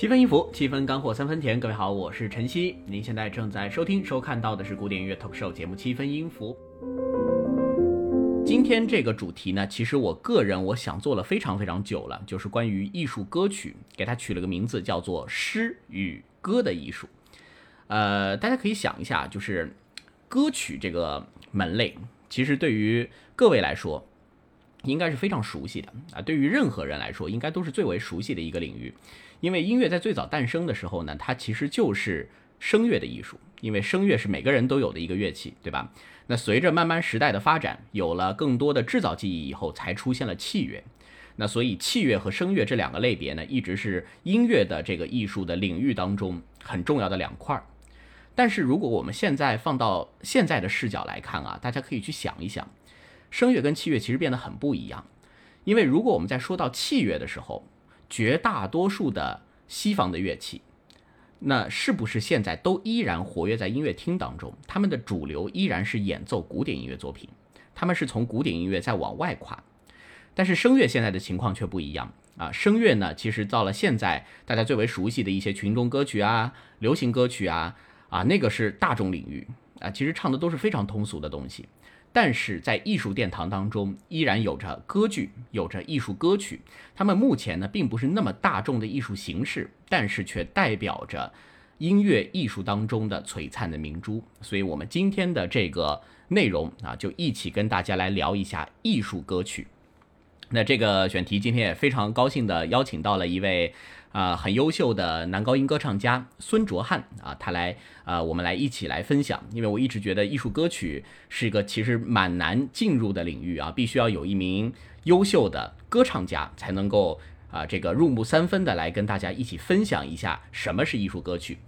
七分音符，七分干货，三分甜。各位好，我是晨曦。您现在正在收听、收看到的是古典音乐 talk show 节目《七分音符》。今天这个主题呢，其实我个人我想做了非常非常久了，就是关于艺术歌曲，给它取了个名字叫做“诗与歌的艺术”。呃，大家可以想一下，就是歌曲这个门类，其实对于各位来说，应该是非常熟悉的啊。对于任何人来说，应该都是最为熟悉的一个领域。因为音乐在最早诞生的时候呢，它其实就是声乐的艺术。因为声乐是每个人都有的一个乐器，对吧？那随着慢慢时代的发展，有了更多的制造技艺以后，才出现了器乐。那所以器乐和声乐这两个类别呢，一直是音乐的这个艺术的领域当中很重要的两块儿。但是如果我们现在放到现在的视角来看啊，大家可以去想一想，声乐跟器乐其实变得很不一样。因为如果我们在说到器乐的时候，绝大多数的西方的乐器，那是不是现在都依然活跃在音乐厅当中？他们的主流依然是演奏古典音乐作品，他们是从古典音乐再往外跨。但是声乐现在的情况却不一样啊！声乐呢，其实到了现在，大家最为熟悉的一些群众歌曲啊、流行歌曲啊，啊，那个是大众领域啊，其实唱的都是非常通俗的东西。但是在艺术殿堂当中，依然有着歌剧，有着艺术歌曲。他们目前呢，并不是那么大众的艺术形式，但是却代表着音乐艺术当中的璀璨的明珠。所以，我们今天的这个内容啊，就一起跟大家来聊一下艺术歌曲。那这个选题，今天也非常高兴的邀请到了一位。啊，很优秀的男高音歌唱家孙卓汉啊，他来啊，我们来一起来分享。因为我一直觉得艺术歌曲是一个其实蛮难进入的领域啊，必须要有一名优秀的歌唱家才能够啊，这个入木三分的来跟大家一起分享一下什么是艺术歌曲。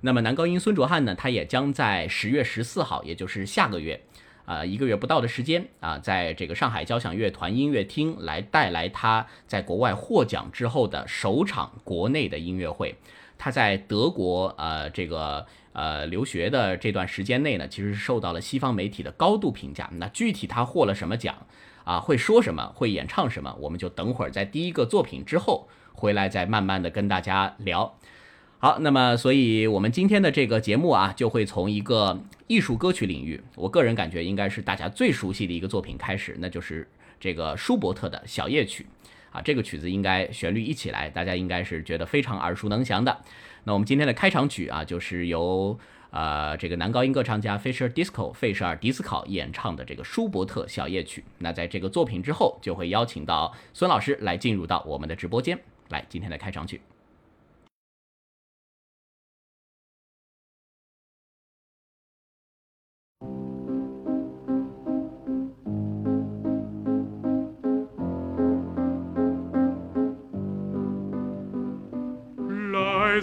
那么男高音孙卓汉呢，他也将在十月十四号，也就是下个月。啊，一个月不到的时间啊，在这个上海交响乐团音乐厅来带来他在国外获奖之后的首场国内的音乐会。他在德国呃这个呃留学的这段时间内呢，其实是受到了西方媒体的高度评价。那具体他获了什么奖啊，会说什么，会演唱什么，我们就等会儿在第一个作品之后回来再慢慢的跟大家聊。好，那么，所以我们今天的这个节目啊，就会从一个艺术歌曲领域，我个人感觉应该是大家最熟悉的一个作品开始，那就是这个舒伯特的小夜曲啊。这个曲子应该旋律一起来，大家应该是觉得非常耳熟能详的。那我们今天的开场曲啊，就是由呃这个男高音歌唱家 Fisher Disco 费舍尔迪斯考演唱的这个舒伯特小夜曲。那在这个作品之后，就会邀请到孙老师来进入到我们的直播间来，今天的开场曲。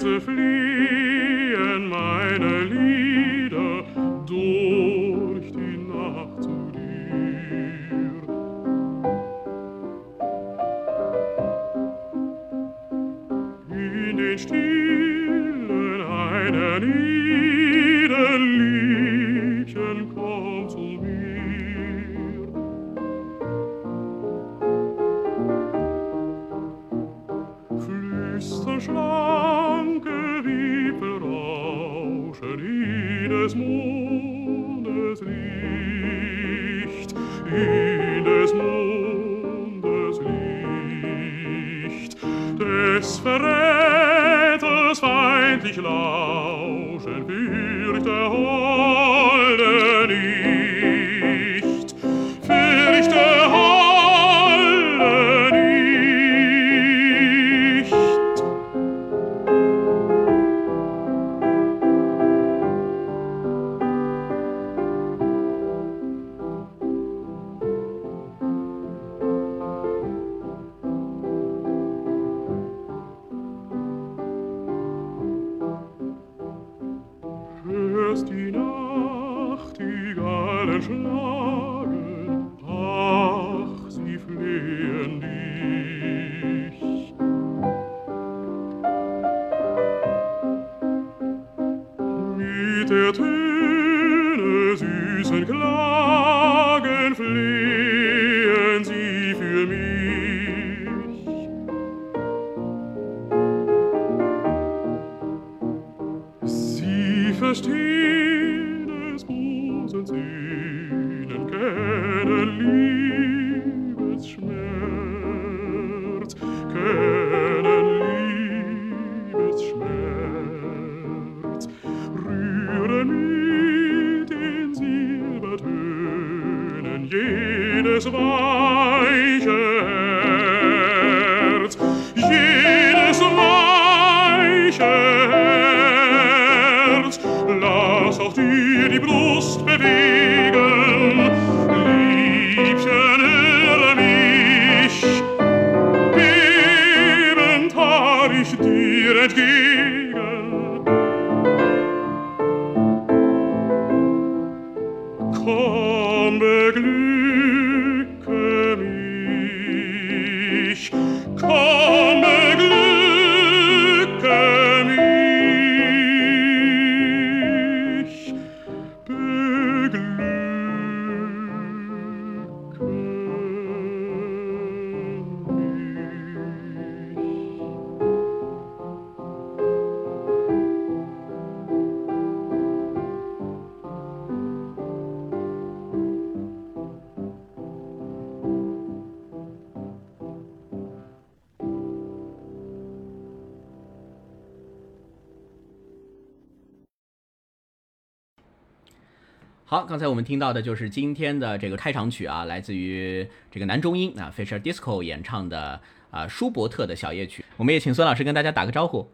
Leise Traum beglüht. 好，刚才我们听到的就是今天的这个开场曲啊，来自于这个男中音啊 Fisher Disco 演唱的啊舒伯特的小夜曲。我们也请孙老师跟大家打个招呼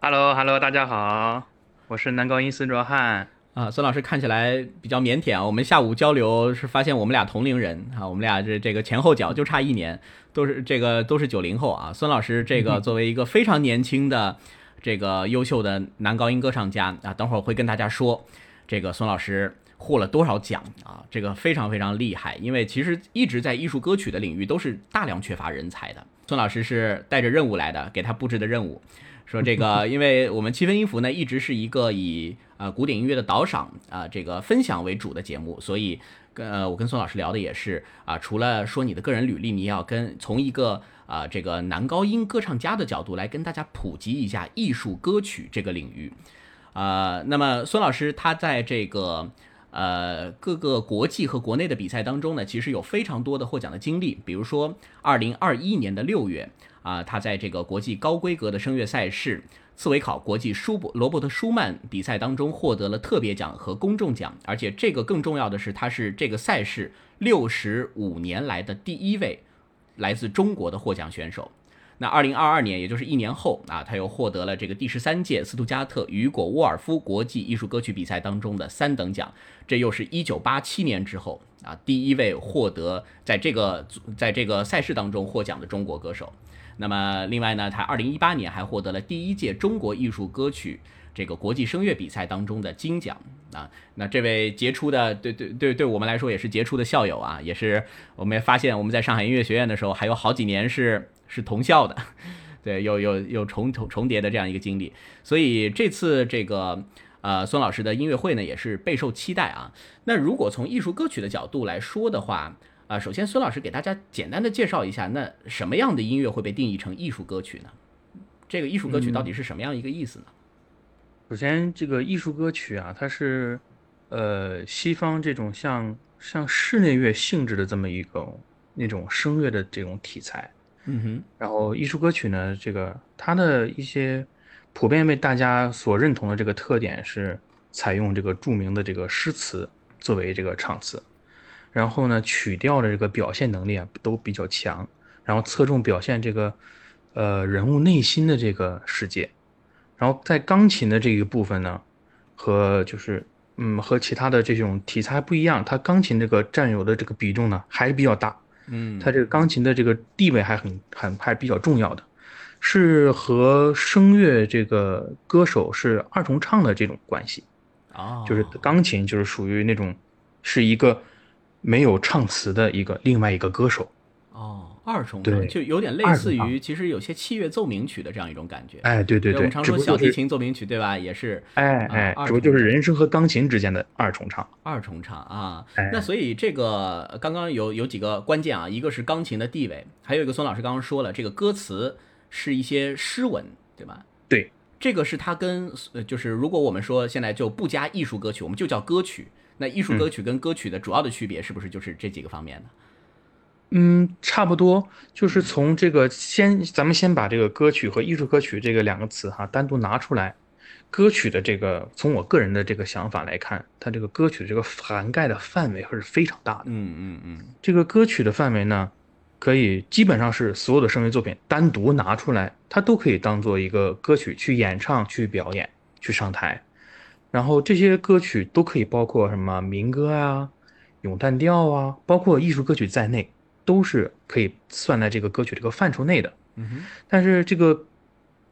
Hello，Hello，大家好，我是男高音孙卓翰。啊。孙老师看起来比较腼腆啊，我们下午交流是发现我们俩同龄人啊，我们俩这这个前后脚就差一年，都是这个都是九零后啊。孙老师这个作为一个非常年轻的这个优秀的男高音歌唱家啊，等会儿会跟大家说这个孙老师获了多少奖啊，这个非常非常厉害。因为其实一直在艺术歌曲的领域都是大量缺乏人才的。孙老师是带着任务来的，给他布置的任务，说这个，因为我们七分音符呢一直是一个以呃古典音乐的导赏啊、这个分享为主的节目，所以跟呃我跟孙老师聊的也是啊、除了说你的个人履历，你也要跟从一个啊、这个男高音歌唱家的角度来跟大家普及一下艺术歌曲这个领域。呃，那么孙老师他在这个呃各个国际和国内的比赛当中呢，其实有非常多的获奖的经历。比如说，二零二一年的六月啊、他在这个国际高规格的声乐赛事茨维考国际舒伯罗伯特舒曼比赛当中获得了特别奖和公众奖，而且这个更重要的是，他是这个赛事六十五年来的第一位来自中国的获奖选手。那二零二二年，也就是一年后啊，他又获得了这个第十三届斯图加特雨果沃尔夫国际艺术歌曲比赛当中的三等奖，这又是一九八七年之后啊第一位获得在这个在这个赛事当中获奖的中国歌手。那么另外呢，他二零一八年还获得了第一届中国艺术歌曲这个国际声乐比赛当中的金奖啊。那这位杰出的，对对对，对我们来说也是杰出的校友啊，也是我们也发现我们在上海音乐学院的时候还有好几年是是同校的，对，有有有重重重叠的这样一个经历。所以这次这个呃孙老师的音乐会呢也是备受期待啊。那如果从艺术歌曲的角度来说的话，啊，首先孙老师给大家简单的介绍一下，那什么样的音乐会被定义成艺术歌曲呢？这个艺术歌曲到底是什么样一个意思呢？首先，这个艺术歌曲啊，它是呃西方这种像像室内乐性质的这么一个那种声乐的这种题材。嗯哼，然后艺术歌曲呢，这个它的一些普遍被大家所认同的这个特点是采用这个著名的这个诗词作为这个唱词，然后呢曲调的这个表现能力啊都比较强，然后侧重表现这个呃人物内心的这个世界，然后在钢琴的这一部分呢，和就是嗯和其他的这种题材不一样，它钢琴这个占有的这个比重呢还是比较大。嗯，它这个钢琴的这个地位还很很还比较重要的，是和声乐这个歌手是二重唱的这种关系，哦，就是钢琴就是属于那种是一个没有唱词的一个另外一个歌手，哦，二重唱就有点类似于，其实有些器乐奏鸣曲的这样一种感觉。哎，对对对，我们常说小提琴奏鸣曲对吧？也是啊哎哎二，只不过就是人声和钢琴之间的二重唱，二重唱啊。哎那所以这个呃刚刚有有几个关键啊，一个是钢琴的地位，还有一个孙老师刚刚说了，这个歌词是一些诗文，对吧？对，这个是它跟呃，就是如果我们说现在就不加艺术歌曲，我们就叫歌曲。那艺术歌曲跟歌曲的主要的区别是不是就是这几个方面呢？嗯，差不多，就是从这个先，咱们先把这个歌曲和艺术歌曲这个两个词哈单独拿出来。歌曲的这个，从我个人的这个想法来看，它这个歌曲的这个涵盖的范围还是非常大的。嗯嗯嗯，这个歌曲的范围呢，可以基本上是所有的声乐作品单独拿出来，它都可以当做一个歌曲去演唱、去表演、去上台。然后这些歌曲都可以包括什么民歌啊、咏叹调啊，包括艺术歌曲在内，都是可以算在这个歌曲这个范畴内的。嗯哼，但是这个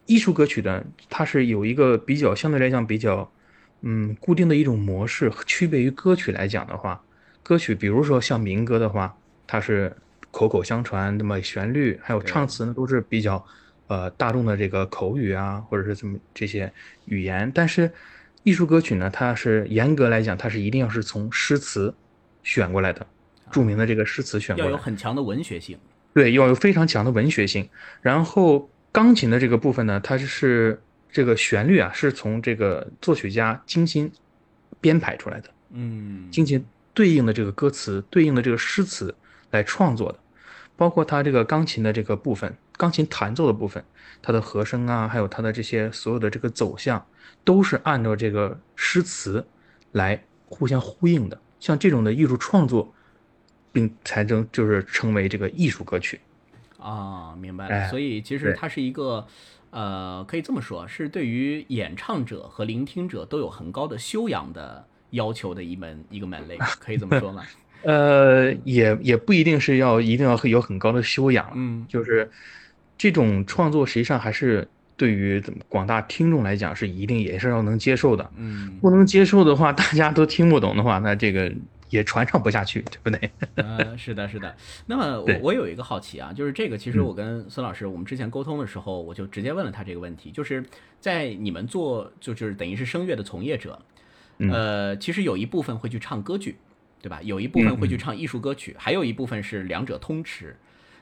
艺术歌曲呢，它是有一个比较相对来讲比较，嗯，固定的一种模式，区别于歌曲来讲的话，歌曲比如说像民歌的话，它是口口相传，那么旋律还有唱词呢都是比较，呃，大众的这个口语啊，或者是怎么这些语言。但是艺术歌曲呢，它是严格来讲，它是一定要是从诗词选过来的，著名的这个诗词选过要有。很强的文学性。对，要有非常强的文学性。然后钢琴的这个部分呢，它是这个旋律啊，是从这个作曲家精心编排出来的，嗯精心对应的这个歌词、对应的这个诗词来创作的。包括它这个钢琴的这个部分，钢琴弹奏的部分，它的和声啊，还有它的这些所有的这个走向，都是按照这个诗词来互相呼应的。像这种的艺术创作，并才能就是称为这个艺术歌曲。啊，明白了。哎所以其实它是一个，呃，可以这么说，是对于演唱者和聆听者都有很高的修养的要求的一门一个门类，可以这么说吗？呃，也也不一定是要一定要有很高的修养，嗯就是这种创作实际上还是对于广大听众来讲是一定也是要能接受的。嗯，不能接受的话，大家都听不懂的话，那这个也传唱不下去，对不对？呃，是的，是的。那么我我有一个好奇啊，就是这个，其实嗯我跟孙老师我们之前沟通的时候，我就直接问了他这个问题，就是在你们做就就是等于是声乐的从业者，嗯呃，其实有一部分会去唱歌剧，对吧？有一部分会去唱艺术歌曲，还有一部分是两者通吃。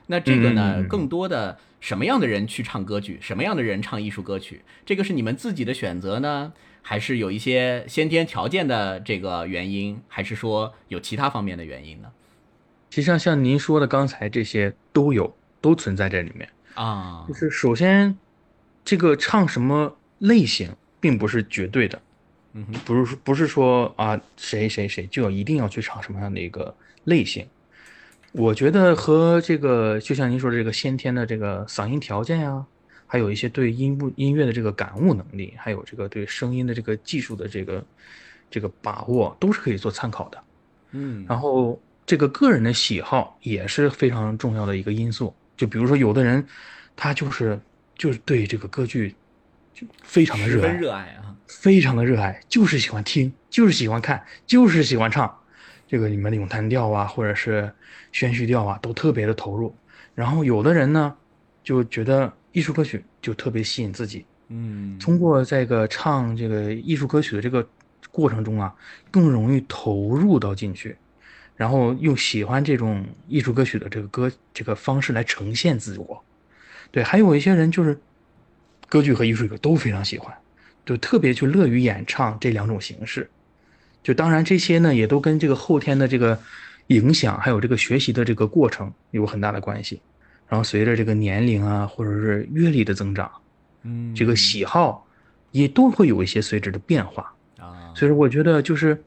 那这个呢，更多的什么样的人去唱歌剧，什么样的人唱艺术歌曲，这个是你们自己的选择呢，还是有一些先天条件的这个原因，还是说有其他方面的原因呢？其实上，像您说的刚才这些都有，都存在这里面。啊就，是首先，这个唱什么类型并不是绝对的，嗯，不是说不是说啊谁谁谁就要一定要去唱什么样的一个类型。我觉得和这个就像您说的这个先天的这个嗓音条件呀、还有一些对音部音乐的这个感悟能力，还有这个对声音的这个技术的这个这个把握，都是可以做参考的。嗯，然后这个个人的喜好也是非常重要的一个因素。就比如说，有的人他就是就是对这个歌剧就非常的热爱，热爱啊，非常的热爱，就是喜欢听，就是喜欢看，就是喜欢唱。这个里面的咏叹调啊，或者是宣叙调啊，都特别的投入。然后有的人呢，就觉得艺术歌曲就特别吸引自己，嗯，通过这个唱这个艺术歌曲的这个过程中啊，更容易投入到进去，然后用喜欢这种艺术歌曲的这个歌这个方式来呈现自我。对，还有一些人就是歌剧和艺术歌都非常喜欢，就特别去乐于演唱这两种形式。就当然这些呢，也都跟这个后天的这个影响，还有这个学习的这个过程有很大的关系。然后随着这个年龄啊，或者是阅历的增长，嗯，这个喜好也都会有一些随之的变化。啊，所以说，我觉得就是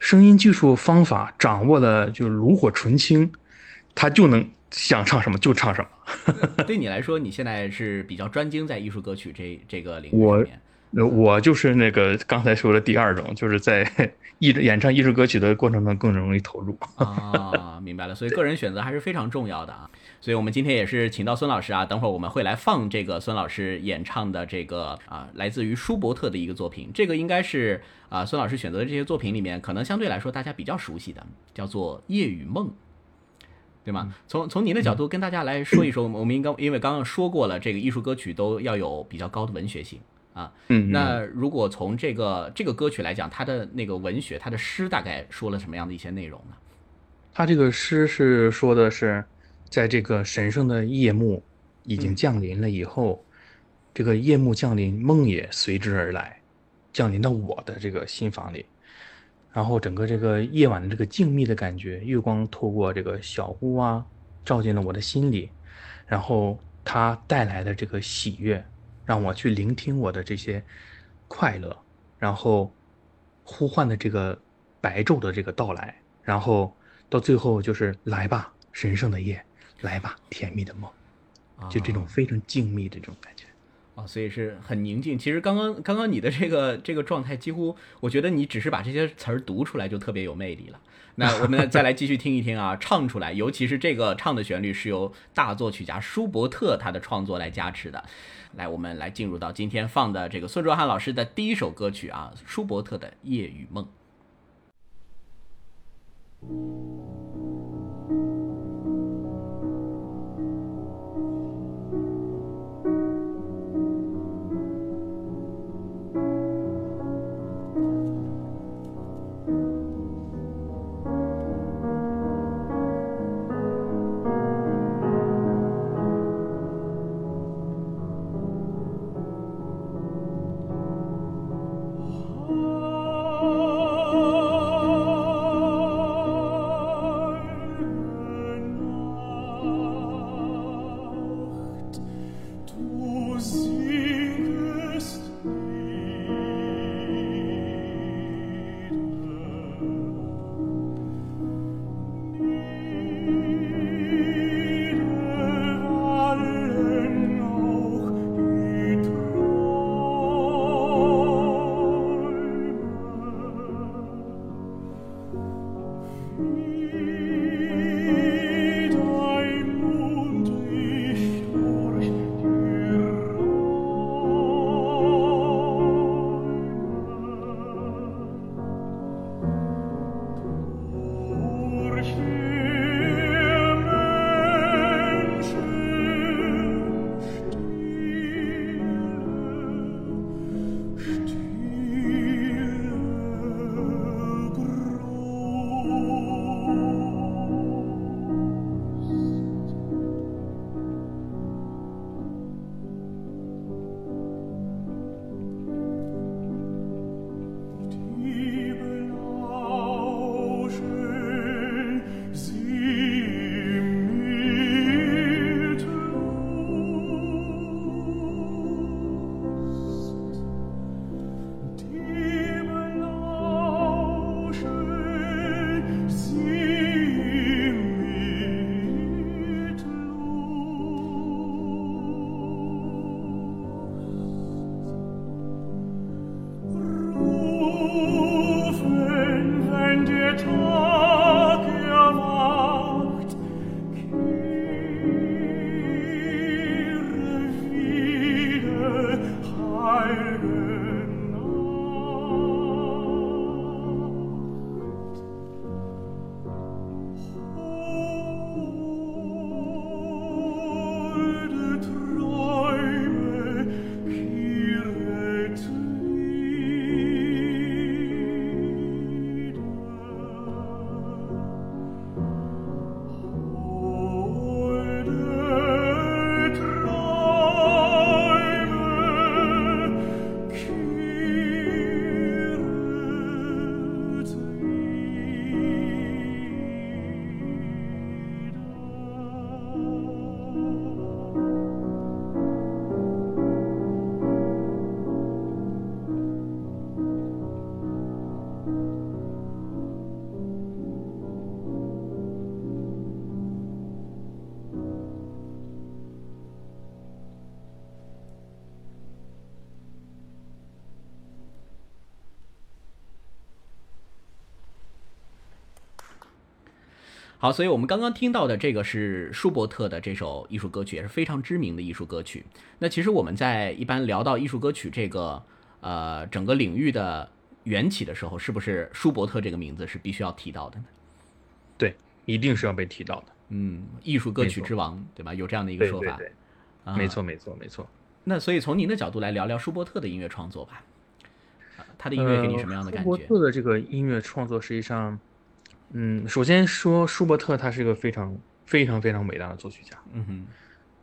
声音技术方法掌握的就炉火纯青，他就能想唱什么就唱什么。对你来说，你现在是比较专精在艺术歌曲这这个领域我上面。呃我就是那个刚才说的第二种，就是在 艺演唱艺术歌曲的过程中更容易投入。啊，明白了，所以个人选择还是非常重要的啊。所以我们今天也是请到孙老师啊，等会儿我们会来放这个孙老师演唱的这个啊，来自于舒伯特的一个作品。这个应该是啊，孙老师选择的这些作品里面，可能相对来说大家比较熟悉的，叫做《夜与梦》。对吗？从从您的角度跟大家来说一说，我们应该因为刚刚说过了，这个艺术歌曲都要有比较高的文学性啊。嗯，那如果从这个这个歌曲来讲，它的那个文学，它的诗大概说了什么样的一些内容呢？他这个诗是说的是，在这个神圣的夜幕已经降临了以后，这个夜幕降临，梦也随之而来，降临到我的这个心房里。然后整个这个夜晚的这个静谧的感觉，月光透过这个小屋啊，照进了我的心里。然后它带来的这个喜悦，让我去聆听我的这些快乐，然后呼唤的这个白昼的这个到来，然后到最后就是来吧，神圣的夜，来吧，甜蜜的梦，就这种非常静谧的这种感觉。啊，所以是很宁静。其实刚刚刚刚你的这个这个状态，几乎我觉得你只是把这些词儿读出来就特别有魅力了。那我们再来继续听一听啊，唱出来，尤其是这个唱的旋律是由大作曲家舒伯特他的创作来加持的。来，我们来进入到今天放的这个孙卓翰老师的第一首歌曲啊，舒伯特的《夜与梦》。好，所以我们刚刚听到的这个是舒伯特的这首艺术歌曲，也是非常知名的艺术歌曲。那其实我们在一般聊到艺术歌曲这个呃整个领域的缘起的时候，是不是舒伯特这个名字是必须要提到的呢？对，一定是要被提到的。嗯，艺术歌曲之王，对吧？有这样的一个说法。对对对，啊没错没错没错。那所以从您的角度来聊聊舒伯特的音乐创作吧。啊他的音乐给你什么样的感觉舒伯？特的这个音乐创作实际上，嗯，首先说舒伯特他是一个非常非常非常伟大的作曲家。嗯哼，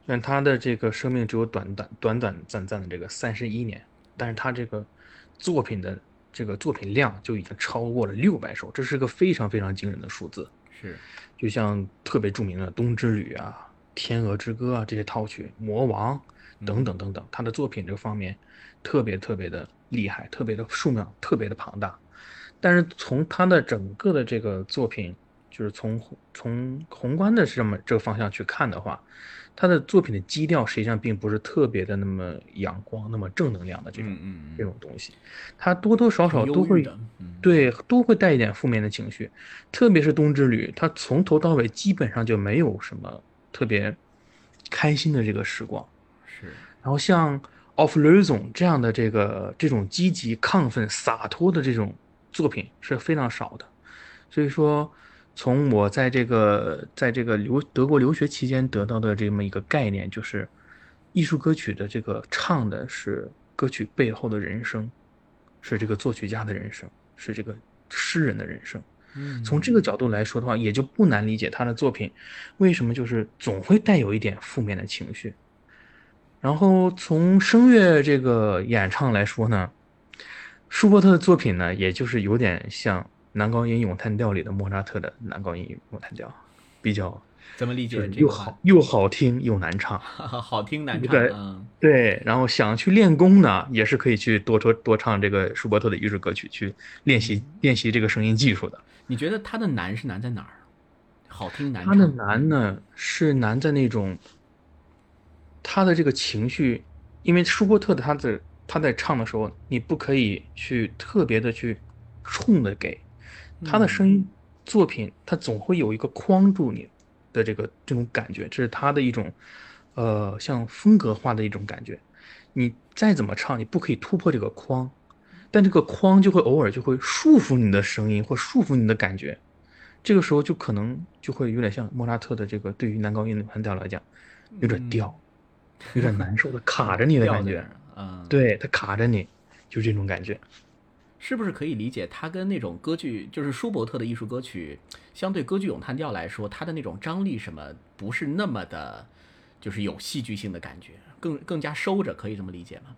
但他的这个生命只有短短短短暂暂的这个三十一年，但是他这个作品的这个作品量就已经超过了六百首，这是个非常非常惊人的数字。是，就像特别著名的《冬之旅》啊、《天鹅之歌》啊这些套曲，《魔王》等等等等，他的作品这个方面特别特别的厉害，特别的数量特别的庞大。但是从他的整个的这个作品，就是从从宏观的这么这个方向去看的话，他的作品的基调实际上并不是特别的那么阳光、那么正能量的这种、嗯嗯嗯。这种东西，他多多少少都会对，都会带一点负面的情绪，特别是《冬之旅》，他从头到尾基本上就没有什么特别开心的这个时光。是，然后像《Of l o s o n 这样的这个这种积极、亢奋、洒脱的这种作品是非常少的。所以说，从我在这个在这个留德国留学期间得到的这么一个概念，就是艺术歌曲的这个唱的是歌曲背后的人生，是这个作曲家的人生，是这个诗人的人生。嗯从这个角度来说的话，也就不难理解他的作品为什么就是总会带有一点负面的情绪。然后从声乐这个演唱来说呢，舒伯特的作品呢，也就是有点像男高音咏叹调里的莫扎特的男高音咏叹调，比较怎么理解这个话好又好听又难唱。好听难唱，对嗯，对，然后想去练功呢，也是可以去多多多唱这个舒伯特的艺术歌曲，去练习练习这个声音技术的。你觉得他的难是难在哪儿？好听难他的唱，难呢是难在那种他的这个情绪，因为舒伯特的他的他在唱的时候，你不可以去特别的去冲的给他的声音作品，他总会有一个框住你的这个这种感觉，这是他的一种呃像风格化的一种感觉。你再怎么唱，你不可以突破这个框，但这个框就会偶尔就会束缚你的声音或束缚你的感觉。这个时候就可能就会有点像莫扎特的这个对于男高音的盘调来讲，有点掉，有点难受的卡着你的感觉嗯，，对，它卡着你，就这种感觉。是不是可以理解它跟那种歌剧，就是舒伯特的艺术歌曲，相对歌剧咏叹调来说，它的那种张力什么不是那么的，就是有戏剧性的感觉，更更加收着，可以这么理解吗？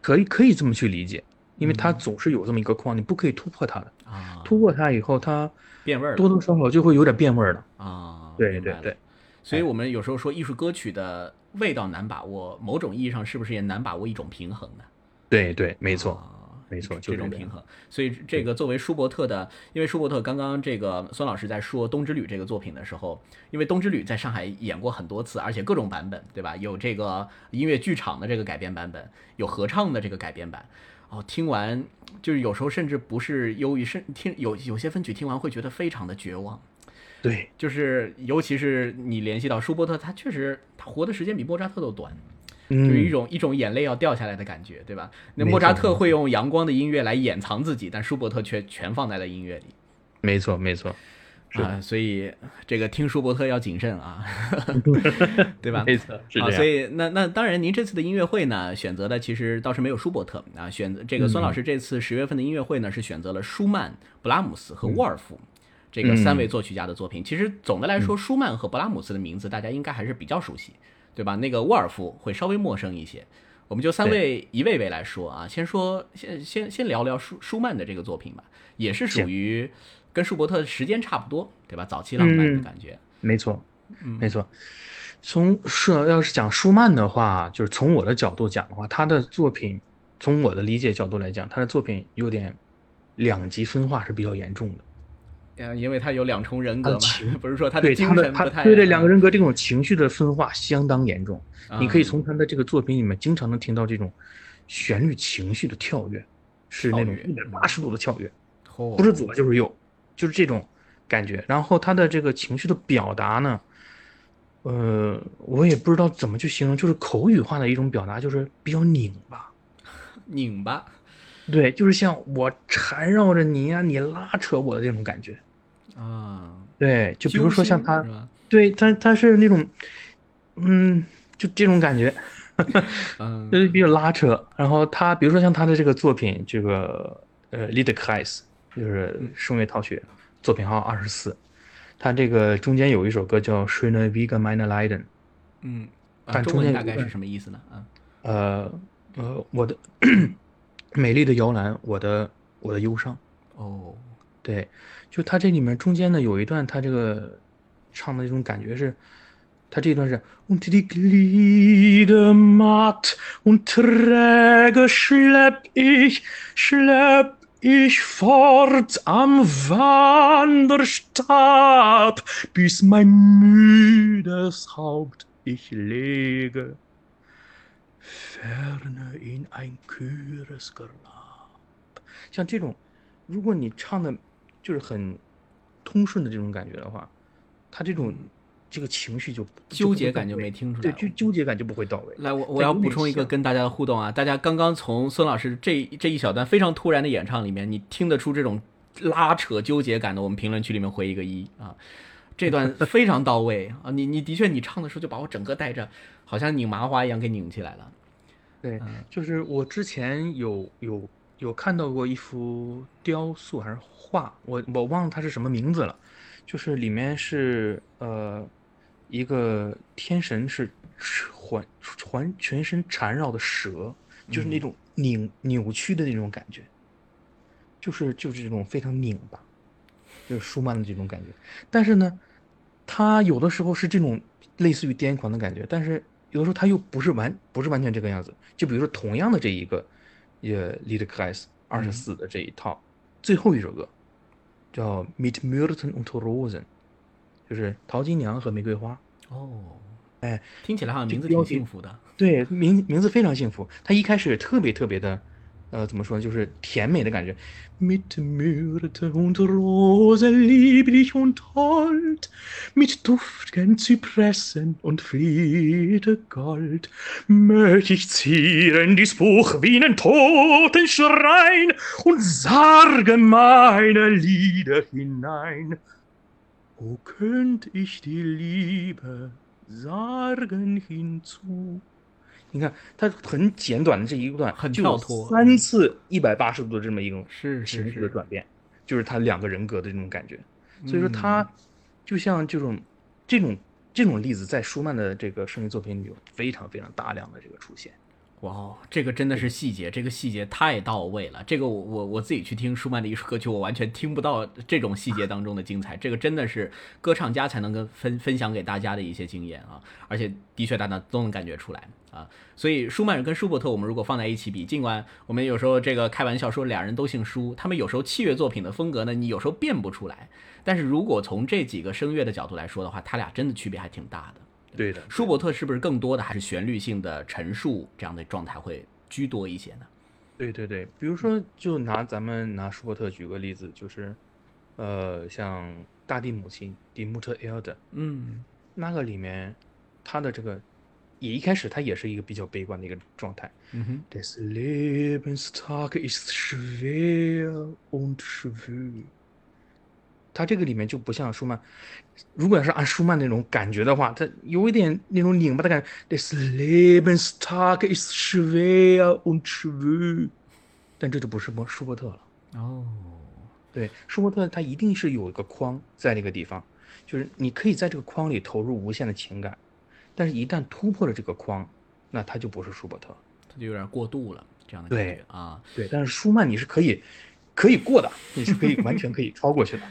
可以可以这么去理解，因为它总是有这么一个框，你不可以突破它的。啊，突破它以后，它变味儿多多少少就会有点变味儿了。啊，对对对。所以我们有时候说艺术歌曲的味道难把握，某种意义上是不是也难把握一种平衡呢？对对，没错。啊没错这就这种平衡。所以这个作为舒伯特的，因为舒伯特刚刚这个孙老师在说《冬之旅》这个作品的时候，因为《冬之旅》在上海演过很多次，而且各种版本，对吧？有这个音乐剧场的这个改编版本，有合唱的这个改编版。哦，听完就是有时候甚至不是忧郁，甚听有有些分曲听完会觉得非常的绝望。对就是尤其是你联系到舒伯特，他确实他活的时间比莫扎特都短。嗯，就是一种一种眼泪要掉下来的感觉，对吧？那莫扎特会用阳光的音乐来掩藏自己，但舒伯特却全放在了音乐里没错没错，是啊，所以这个听舒伯特要谨慎啊，对吧？没错是啊，这样。所以那那当然，您这次的音乐会呢，选择的其实倒是没有舒伯特啊，选择这个孙老嗯师这次十月份的音乐会呢，是选择了舒曼、布拉姆斯和沃尔夫。这嗯个三位作曲家的作品，其实总的来说，舒曼和勃拉姆斯的名字大家应该还是比较熟悉，对吧？那个沃尔夫会稍微陌生一些。我们就三位一位位来说啊，先说先先先聊聊舒舒曼的这个作品吧，也是属于跟舒伯特时间差不多，对吧？早期浪漫的嗯感觉。没错，没错。从是要是讲舒曼的话，就是从我的角度讲的话，他的作品，从我的理解角度来讲，他的作品有点两极分化是比较严重的。呃，因为他有两重人格嘛不是说他对他的精神不太对这两个人格这种情绪的分化相当严重。啊你可以从他的这个作品里面经常能听到这种旋律情绪的跳跃，是那种一百八十度的跳跃，不不是左就是右，就是这种感觉。然后他的这个情绪的表达呢，呃，我也不知道怎么去形容，就是口语化的一种表达，就是比较拧巴。拧巴，对，就是像我缠绕着你呀、你拉扯我的这种感觉。啊，对，就比如说像他？对他他是那种，嗯，就这种感觉，嗯 就是比较拉扯。然后他比如说像他的这个作品，这个呃 l i e d k r e i s 就是声乐套曲，作品号二十四，他这个中间有一首歌叫《s c h ö n e Wege meiner Leiden》，嗯，啊但中间大概是什么意思呢？啊，呃呃，我的 美丽的摇篮，我的我的忧伤。哦，对，就他这里面中间呢有一段，他这个唱的这种感觉是，他这一段是 Und die Glieder matt und träge schlepp ich, schlepp ich fort am Wanderstab, bis mein müdes Haupt ich lege, ferne in ein kühles Grab。像这种，如果你唱的就是很通顺的这种感觉的话，他这种这个情绪就纠结感就没听出来对，就纠结感就不会到位。来，我我要补充一个跟大家的互动啊！大家刚刚从孙老师这这一小段非常突然的演唱里面，你听得出这种拉扯纠结感的，我们评论区里面回一个一啊！这段 非常到位啊！你你的确你唱的时候就把我整个带着，好像拧麻花一样给拧起来了。对，就是我之前有有有看到过一幅雕塑还是画，我我忘了它是什么名字了，就是里面是呃一个天神是环环全身缠绕的蛇，就是那种拧扭曲的那种感觉，就是就是这种非常拧巴，就是舒曼的这种感觉。但是呢，他有的时候是这种类似于癫狂的感觉，但是有的时候他又不是完不是完全这个样子。就比如说同样的这一个，呃 l i e d k r eis 二十四的这一套，最后一首歌叫 Mit Milton und Rosen，就是淘金娘和玫瑰花。哦，哎，听起来好像名字挺幸福的。对，名名字非常幸福。他一开始特别特别的，呃，怎么说呢，就是甜美的感觉。Mit Myrte und Rose lieblich und hold, mit duftigen Zypressen und Fliede Gold, möcht ich zieren dies Buch wie einen Totenschrein und sarge meine Lieder hinein. O könnt ich die Liebe sagen hinzu。 你看，它很简短的这一段，很就脱三次一百八十度的这么一种情绪的是，转变，就是他两个人格的这种感觉。所以嗯说，他就像这种这种这种例子，在舒曼的这个声乐作品里有非常非常大量的这个出现。哇哦，这个真的是细节，这个细节太到位了。这个我我我自己去听舒曼的艺术歌曲，我完全听不到这种细节当中的精彩。这个真的是歌唱家才能跟分分享给大家的一些经验啊，而且的确大家都能感觉出来啊。所以舒曼跟舒伯特，我们如果放在一起比，尽管我们有时候这个开玩笑说俩人都姓舒，他们有时候器乐作品的风格呢，你有时候辨不出来。但是如果从这几个声乐的角度来说的话，他俩真的区别还挺大的。对的，舒伯特是不是更多的还是旋律性的陈述这样的状态会居多一些呢？对对对，比如说，就拿咱们拿舒伯特举个例子，就是，呃，像大地母亲 Die Mutter Erde 嗯那个里面，他的这个也一开始他也是一个比较悲观的一个状态。嗯哼 Lebenstag ist schwer und schwül。他这个里面就不像舒曼，如果要是按舒曼那种感觉的话，他有一点那种拧巴的感觉。This Lebenstag ist schwer und schwül。但这就不是莫舒伯特了。哦，对，舒伯特他一定是有一个框在那个地方，就是你可以在这个框里投入无限的情感，但是一旦突破了这个框，那他就不是舒伯特。他就有点过度了这样的感对觉啊对，但是舒曼你是可以可以过的，你是可以完全可以超过去的。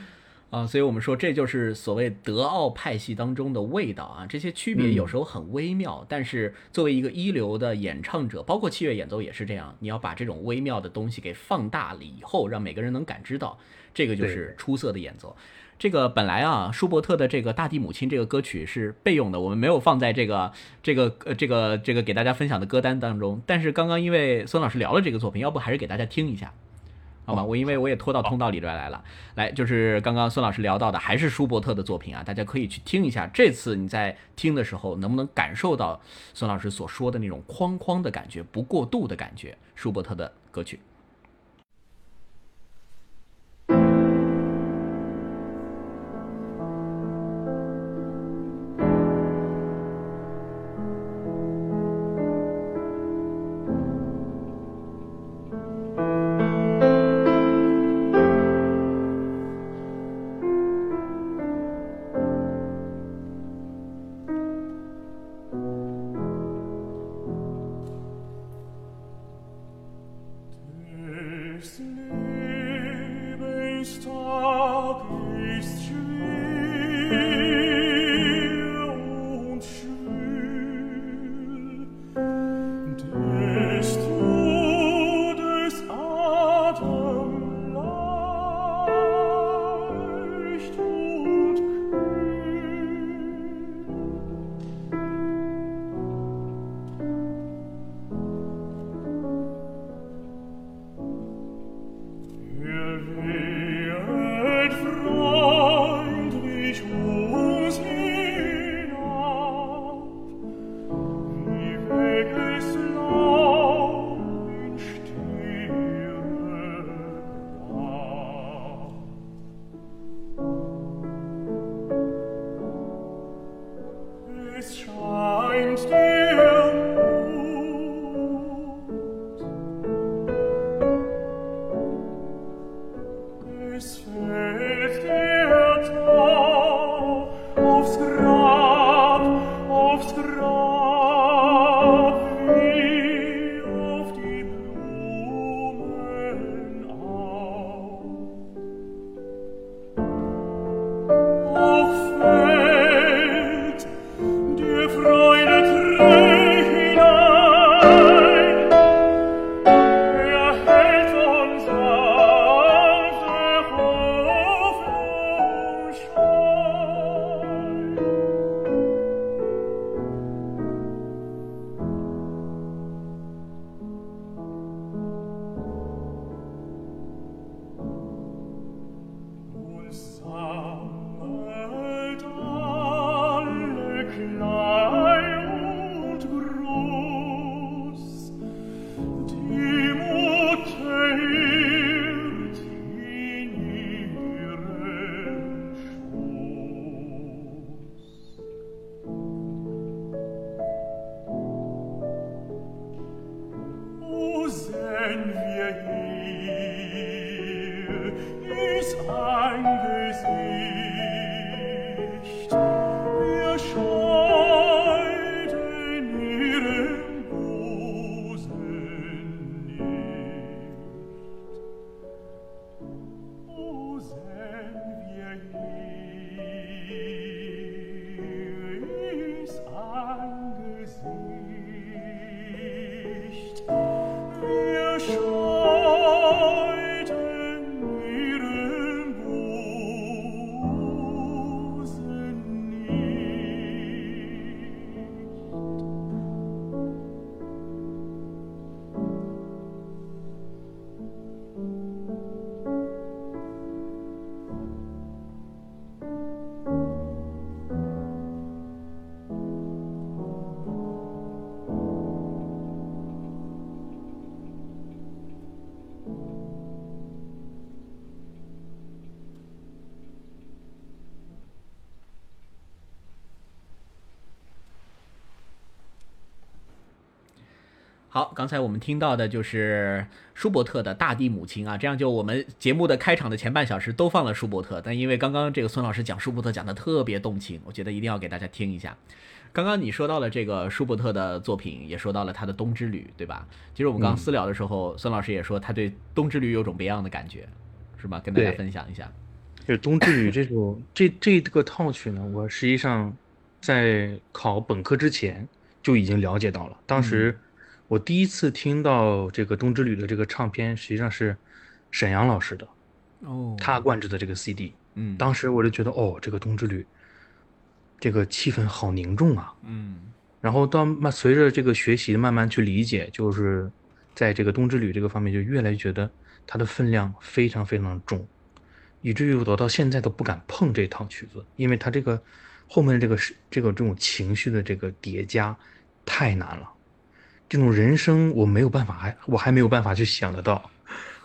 啊，所以我们说这就是所谓德奥派系当中的味道啊，这些区别有时候很微妙，但是作为一个一流的演唱者，包括器乐演奏也是这样，你要把这种微妙的东西给放大了以后，让每个人能感知到，这个就是出色的演奏。这个本来啊，舒伯特的这个《大地母亲》这个歌曲是备用的，我们没有放在这个这个呃这个这个给大家分享的歌单当中。但是刚刚因为孙老师聊了这个作品，要不还是给大家听一下，好吗？我因为我也拖到通道里边来了，来就是刚刚孙老师聊到的，还是舒伯特的作品啊，大家可以去听一下。这次你在听的时候，能不能感受到孙老师所说的那种框框的感觉，不过度的感觉？舒伯特的歌曲。wenn 好，刚才我们听到的就是舒伯特的《大地母亲》啊，这样就我们节目的开场的前半小时都放了舒伯特，但因为刚刚这个孙老师讲舒伯特讲的特别动情，我觉得一定要给大家听一下。刚刚你说到了这个舒伯特的作品，也说到了他的《冬之旅》，对吧？其实我们刚刚私聊的时候，孙老师也说他对《冬之旅》有种别样的感觉，是吧？跟大家分享一下。就是《冬之旅》这首 这这个套曲呢，我实际上在考本科之前就已经了解到了。当时我第一次听到这个《冬之旅》的这个唱片，实际上是沈阳老师的，哦他灌制的这个 CD。嗯当时我就觉得，哦，这个《冬之旅》这个气氛好凝重啊。嗯然后到慢随着这个学习慢慢去理解，就是在这个冬之旅这个方面，就越来越觉得它的分量非常非常重，以至于我到现在都不敢碰这套曲子，因为它这个后面的这个是这个这种情绪的这个叠加太难了，这种人生我没有办法，还我还没有办法去想得到，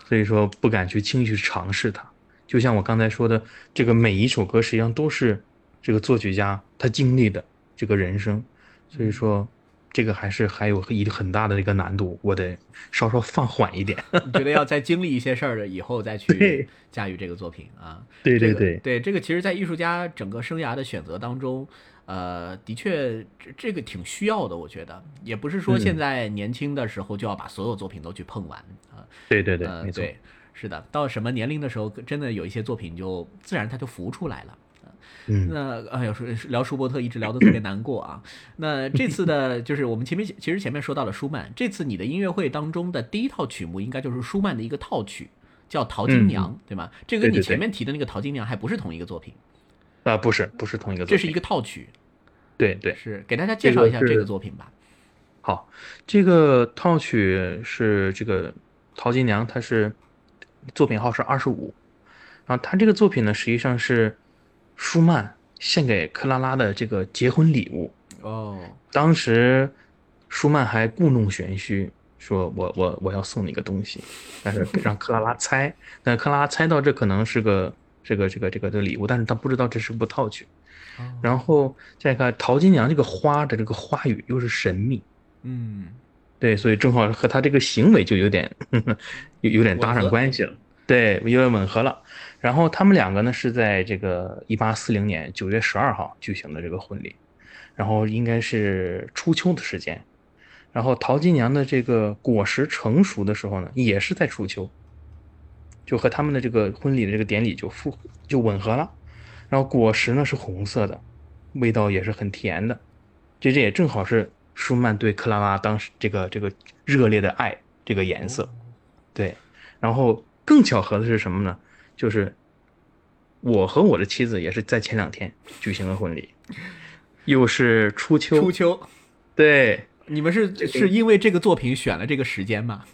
所以说不敢去轻易去尝试它。就像我刚才说的，这个每一首歌实际上都是这个作曲家他经历的这个人生，所以说这个还是还有一个很大的一个难度，我得稍稍放缓一点。你觉得要再经历一些事儿了以后再去驾驭这个作品啊？对这个对，这个其实，在艺术家整个生涯的选择当中，呃，的确这这个挺需要的，我觉得也不是说现在年轻的时候就要把所有作品都去碰完啊。对对对，呃，没错。对，是的，到什么年龄的时候，真的有一些作品就自然它就浮出来了。嗯那哎呦，说聊舒伯特一直聊得特别难过啊。那这次的，就是我们前面其实前面说到了舒曼，这次你的音乐会当中的第一套曲目应该就是舒曼的一个套曲，叫《淘金娘》，对吗？这跟你前面提的那个《淘金娘》还不是同一个作品，啊、不是不是同一个作品，这是一个套曲。对对。是给大家介绍一下这个作品吧。好，这个套曲是这个《陶金娘》，它是作品号是二十五，然后它这个作品呢，实际上是舒曼献给克拉拉的这个结婚礼物。哦，当时舒曼还故弄玄虚，说我我我要送你个东西，但是 让克拉拉猜，但克拉拉猜到这可能是个这个这个这个的礼物，但是她不知道这是部套曲。然后再看陶金娘这个花的这个花语又是神秘，嗯，对，所以正好和他这个行为就有点 有有点搭上关系了，对，有点吻合了。然后他们两个呢是在这个一八四零年九月十二号举行的这个婚礼，然后应该是初秋的时间。然后陶金娘的这个果实成熟的时候呢，也是在初秋，就和他们的这个婚礼的这个典礼就复就吻合了。然后果实呢是红色的，味道也是很甜的，这这也正好是舒曼对克拉拉当时这个这个热烈的爱这个颜色，对。然后更巧合的是什么呢？就是我和我的妻子也是在前两天举行了婚礼，又是初秋，初秋，对，你们是是因为这个作品选了这个时间吗？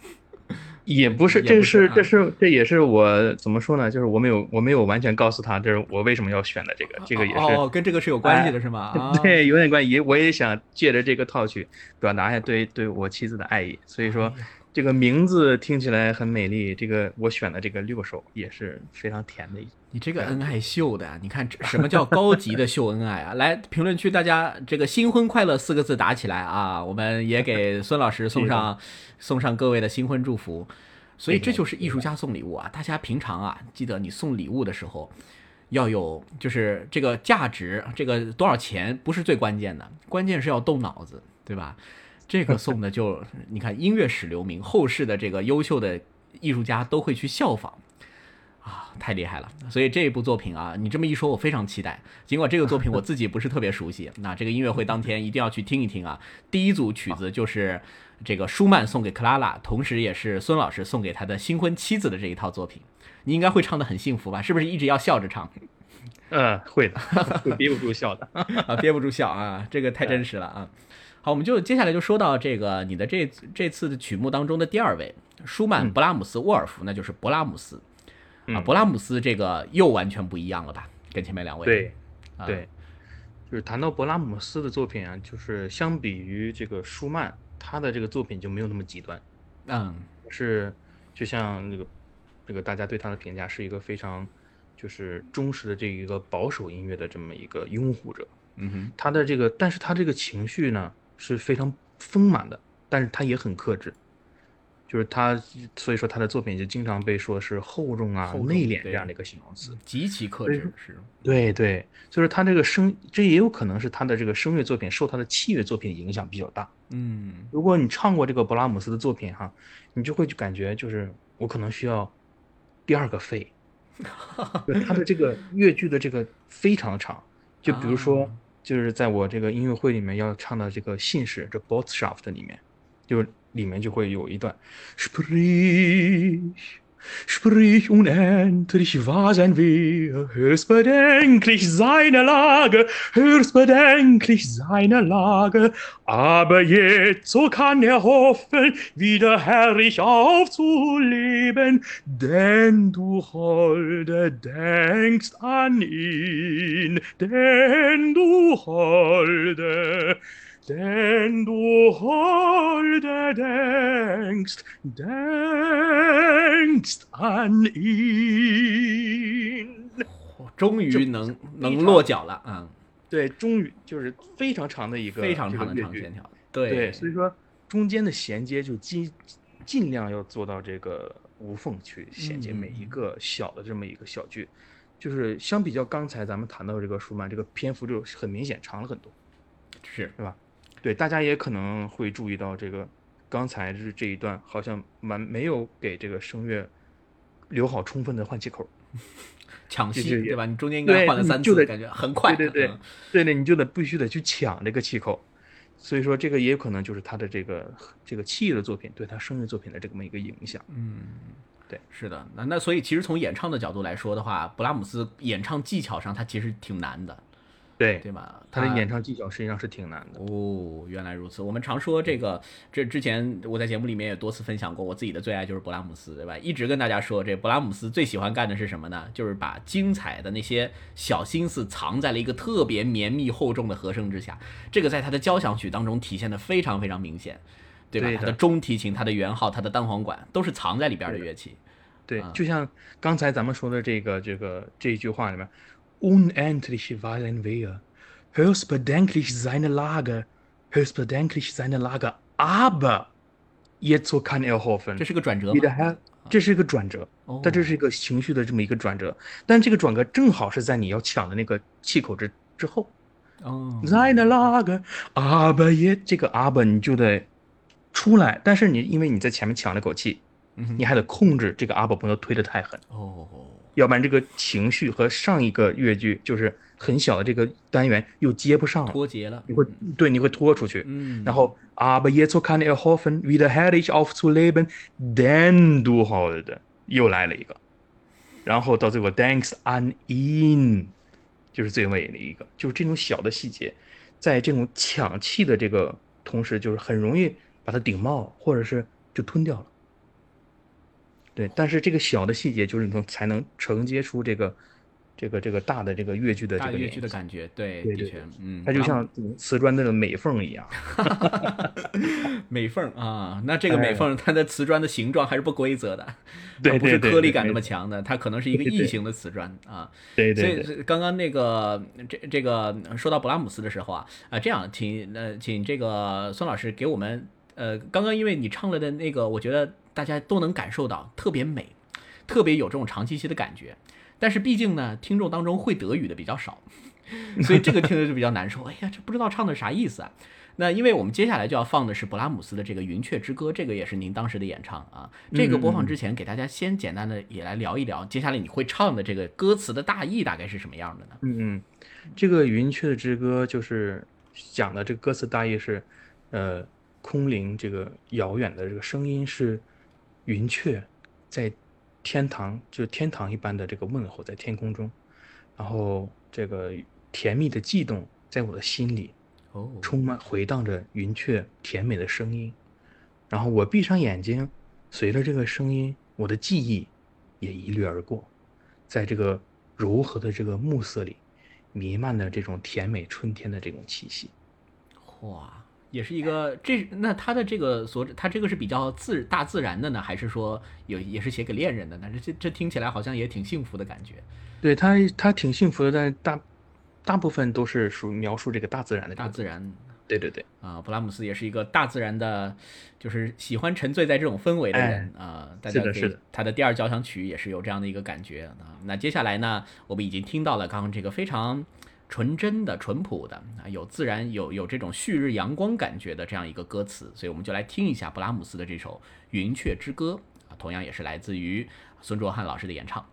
也不是，这是这是这也是我怎么说呢？就是我没有我没有完全告诉他，这是我为什么要选的这个，这个也是、哦，跟这个是有关系的，是吗？啊，对，有点关系。也我也想借着这个套曲表达一下对对我妻子的爱意，所以说这个名字听起来很美丽。这个我选的这个六首也是非常甜的一。你这个恩爱秀的啊，你看这什么叫高级的秀恩爱啊？来评论区大家这个新婚快乐四个字打起来啊！我们也给孙老师送上送上各位的新婚祝福。所以这就是艺术家送礼物啊！大家平常啊，记得你送礼物的时候要有，就是这个价值，这个多少钱不是最关键的，关键是要动脑子，对吧？这个送的就 你看音乐史留名，后世的这个优秀的艺术家都会去效仿。啊，太厉害了！所以这一部作品啊，你这么一说，我非常期待。尽管这个作品 我自己不是特别熟悉，那这个音乐会当天一定要去听一听啊。第一组曲子就是这个舒曼送给克拉拉，同时也是孙老师送给他的新婚妻子的这一套作品。你应该会唱得很幸福吧？是不是一直要笑着唱？嗯，会的，会憋不住笑的。啊，憋不住笑啊，这个太真实了啊。好，我们就接下来就说到这个你的这这次的曲目当中的第二位，舒曼、勃拉姆斯、沃尔夫，那就是勃拉姆斯。啊，嗯勃拉姆斯这个又完全不一样了吧？跟前面两位对，啊对，就是谈到勃拉姆斯的作品啊，就是相比于这个舒曼，他的这个作品就没有那么极端，嗯是就像那个这个大家对他的评价是一个非常就是忠实的这一个保守音乐的这么一个拥护者。嗯哼他的这个，但是他这个情绪呢是非常丰满的，但是他也很克制，就是他，所以说他的作品就经常被说是厚重啊、重内敛这样的一个形容词。极其克制是对对，就是他这个声，这也有可能是他的这个声乐作品受他的器乐作品影响比较大。嗯如果你唱过这个勃拉姆斯的作品哈，你就会就感觉就是我可能需要第二个肺，就他的这个乐句的这个非常长，就比如说啊就是在我这个音乐会里面要唱的这个信使这 Botschaft 里面，就是里面就会有一段 Sprich Sprich unendlich wahr sein wir, höchst bedenklich seine Lage, höchst bedenklich seine Lage. Aber jetzt, so kann er hoffen, wieder herrlich aufzuleben, denn du Holde denkst an ihn, denn du Holde, denn du Holde denkst, denkst an ihn。终于能能落脚了啊，对，终于就是非常长的一个非常长的长线条，对，所以说中间的衔接就尽尽量要做到这个无缝去衔接每一嗯。个小的这么一个小句，就是相比较刚才咱们谈到这个舒曼，这个篇幅就很明显长了很多。是对，大家也可能会注意到这个，刚才是这一段好像蛮没有给这个声乐留好充分的换气口。抢戏对吧？你中间应该换了三次，你就得感觉很快。对对对嗯对呢，你就得必须得去抢这个气口。所以说，这个也有可能就是他的这个这个器乐的作品对他声乐作品的这么一个影响。嗯。对是的，那那所以其实从演唱的角度来说的话，布拉姆斯演唱技巧上他其实挺难的，对，对吧？他的演唱技巧实际上是挺难的。哦，原来如此。我们常说这个，这之前我在节目里面也多次分享过，我自己的最爱就是勃拉姆斯，对吧？一直跟大家说，这勃拉姆斯最喜欢干的是什么呢？就是把精彩的那些小心思藏在了一个特别绵密厚重的和声之下。这个在他的交响曲当中体现的非常非常明显，对吧？对的他的中提琴、他的圆号、他的单簧管都是藏在里边的乐器。对啊，就像刚才咱们说的这个这个这一句话里面，unendlich wollen wir, höchst bedenklich seine Lage, höchst bedenklich seine Lage, aber jetzt so kann er hoffen. 这是个转折吗 wieder her，这是一个转折哦，但这是一个情绪的这么一个转折，但这个转折正好是在你要抢的那个气口之之后。哦，seine Lage, aber jetzt 这个 aber 你就得出来，但是你因为你在前面抢了口气，你还得控制这个 aber 不能推得太狠，哦，要不然这个情绪和上一个乐句就是很小的这个单元又接不上了，脱节了。你会对你会拖出去。嗯，然后 aber jetzt kann er hoffen, wieder herrlich aufzuleben, denn du Holde 又来了一个，然后到最后 thanks an ihn 就是最尾的一个，就是这种小的细节，在这种抢气的这个同时，就是很容易把它顶冒，或者是就吞掉了。对，但是这个小的细节就是你说才能承接出这个这个这个大的这个越剧的这个越剧的感觉，对，的确对对对，嗯，它就像瓷砖的美缝一样。美缝啊，那这个美哎缝它的瓷砖的形状还是不规则的，对 它不是颗粒感那么强的，它可能是一个异形的瓷砖啊。对对对，所以所以刚刚那个这这个说到勃拉姆斯的时候啊啊，这样请呃请这个孙老师给我们呃，刚刚因为你唱了的那个，我觉得大家都能感受到特别美，特别有这种长气息的感觉。但是毕竟呢，听众当中会德语的比较少，所以这个听着就比较难受。哎呀，这不知道唱的啥意思啊？那因为我们接下来就要放的是勃拉姆斯的这个《云雀之歌》，这个也是您当时的演唱啊。这个播放之前，给大家先简单的也来聊一聊，接下来你会唱的这个歌词的大意大概是什么样的呢？嗯嗯，这个《云雀之歌》就是讲的这个歌词大意是，呃，空灵这个遥远的这个声音是云雀在天堂，就是天堂一般的这个问候在天空中，然后这个甜蜜的悸动在我的心里哦，充满回荡着云雀甜美的声音，然后我闭上眼睛，随着这个声音，我的记忆也一掠而过，在这个柔和的这个暮色里，弥漫的这种甜美春天的这种气息。哇，也是一个这那他的这个所他这个是比较自大自然的呢，还是说有也是写给恋人的呢？这这这听起来好像也挺幸福的感觉。对他，他挺幸福的，但是大大部分都是属于描述这个大自然的大自然对对对，啊，布拉姆斯也是一个大自然的，就是喜欢沉醉在这种氛围的人啊。大家的是的他的第二交响曲也是有这样的一个感觉啊。那接下来呢，我们已经听到了刚刚这个非常纯真的、淳朴的啊，有自然、有有这种旭日阳光感觉的这样一个歌词，所以我们就来听一下布拉姆斯的这首《云雀之歌》啊，同样也是来自于孙卓汉老师的演唱。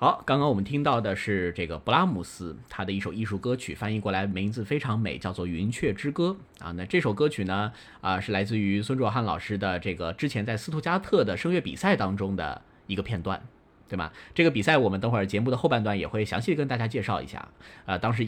好，刚刚我们听到的是这个布拉姆斯他的一首艺术歌曲，翻译过来名字非常美，叫做《云雀之歌》啊。那这首歌曲呢，啊是来自于孙卓翰老师的这个之前在斯图加特的声乐比赛当中的一个片段，对吗？这个比赛我们等会儿节目的后半段也会详细的跟大家介绍一下。啊，当时一